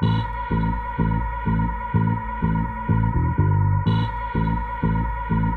Thank you.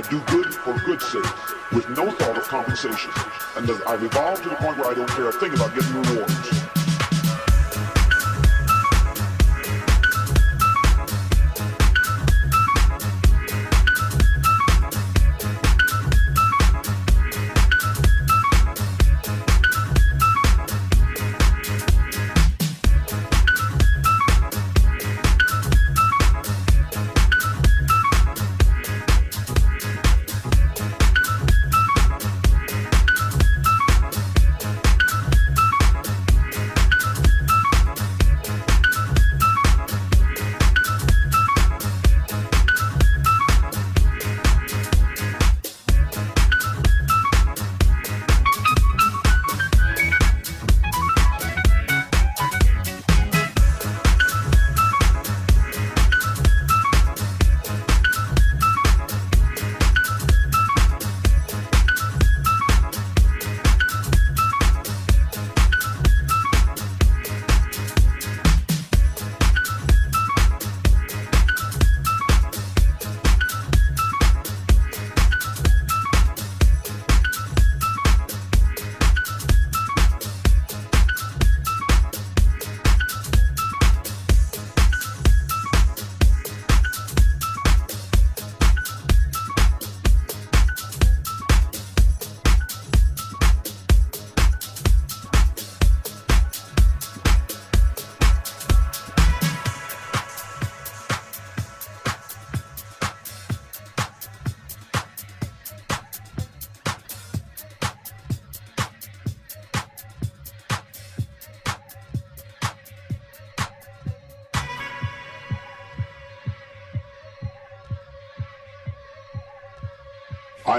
I do good for good's sake, with no thought of compensation. And I've evolved to the point where I don't care a thing about getting rewards.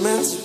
Knows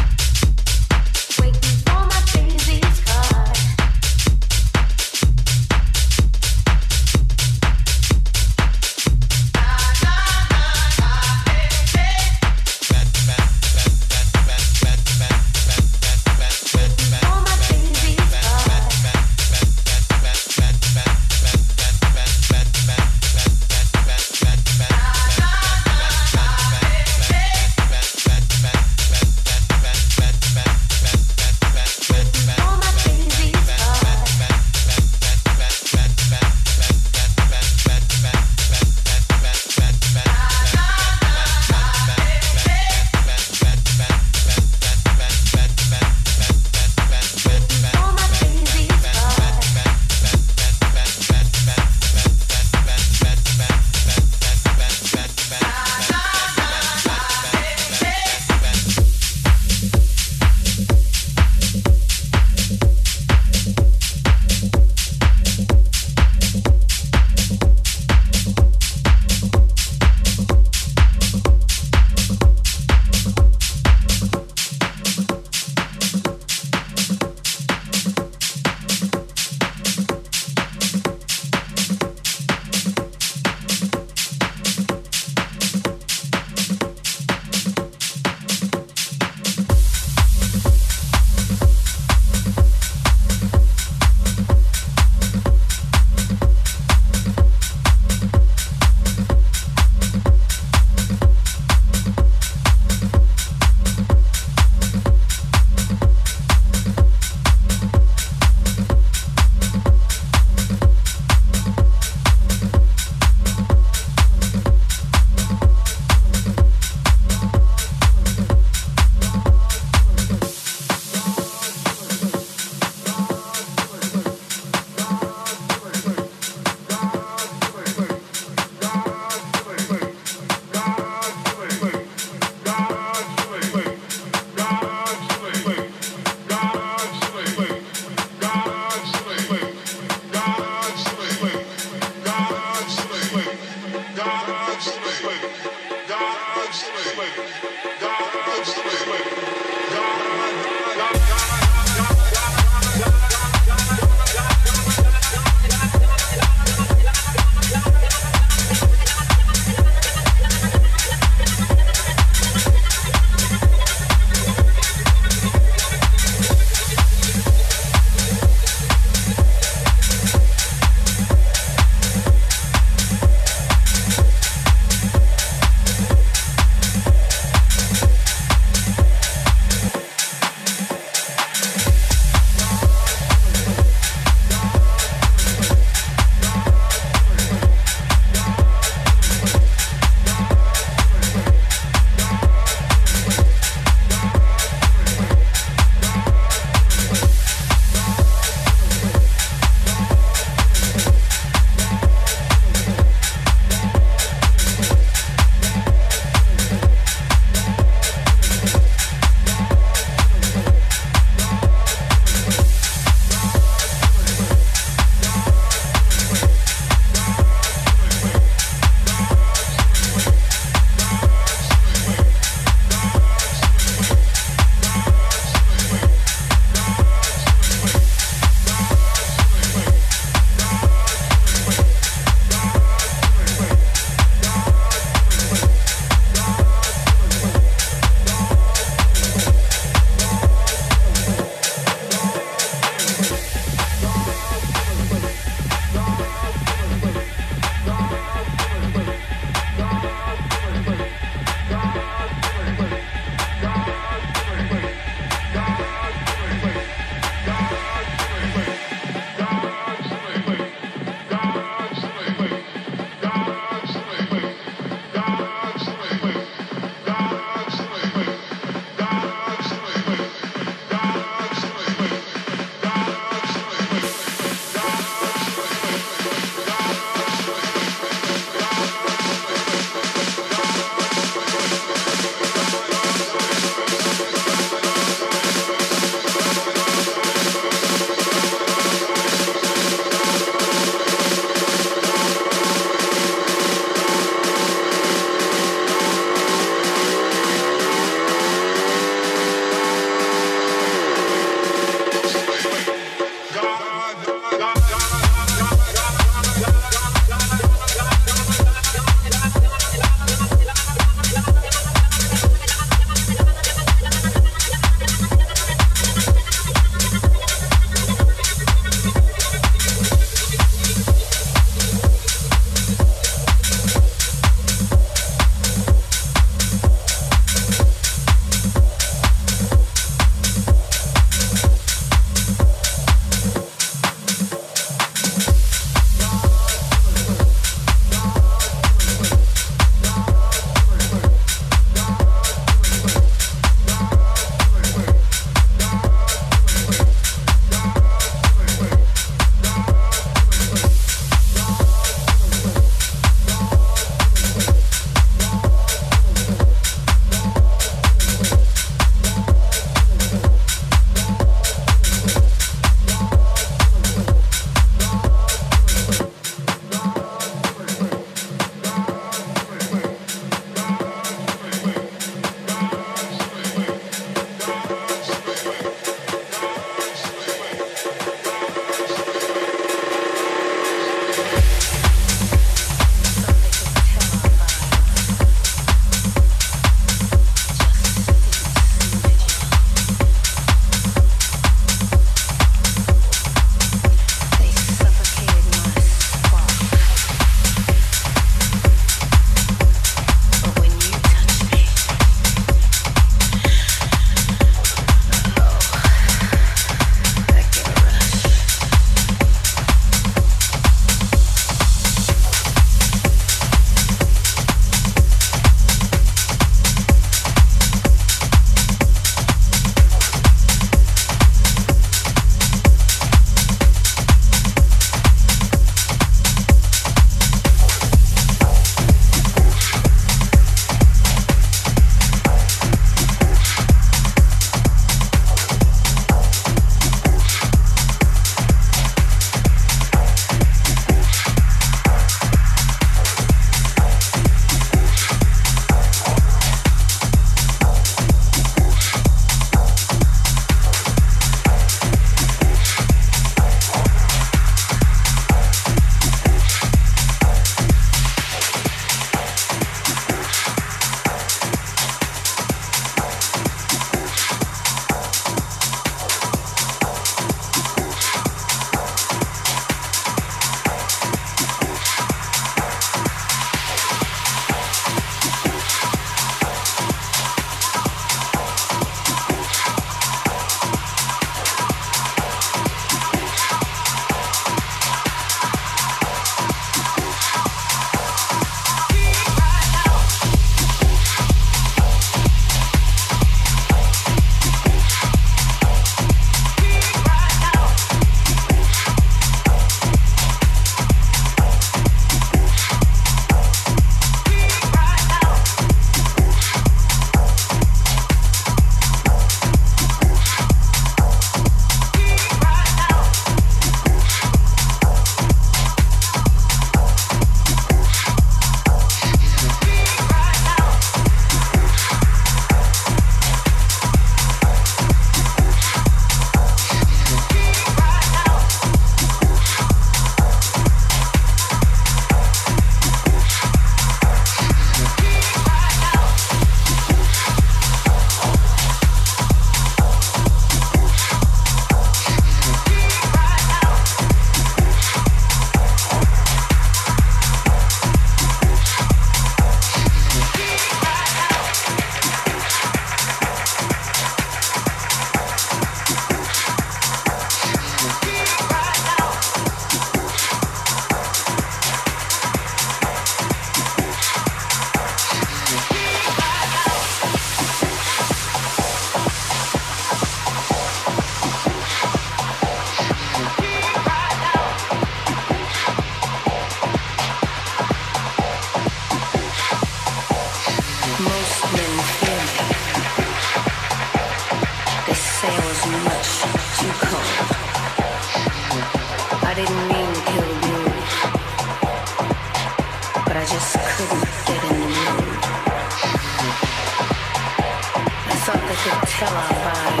Salama.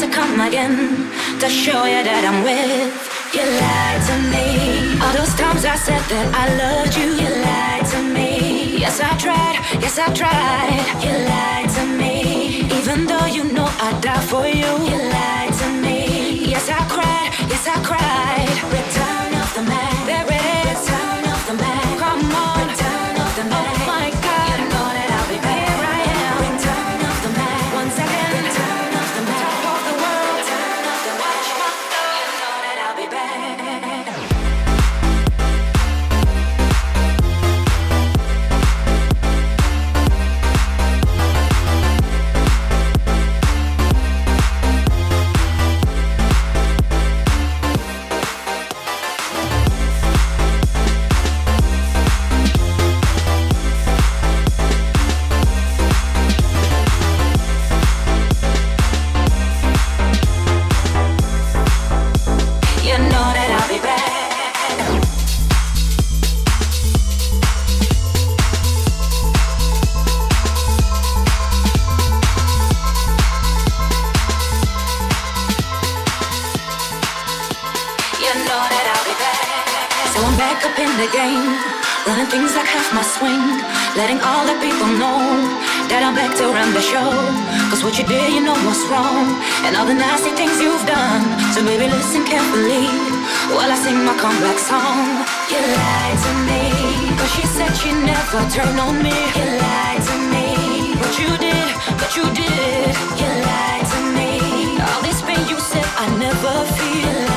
To come again to show you that I'm with. You lied to me. All those times I said that I loved you. You lied to me. Yes, I tried. Yes, I tried. You lied to me. Even though you know I'd die for you. You lied to me. Yes, I cried. Yes, I cried. Return she never turned on me. You lied to me, but you did, but you did. You lied to me, all this pain you said I never feel.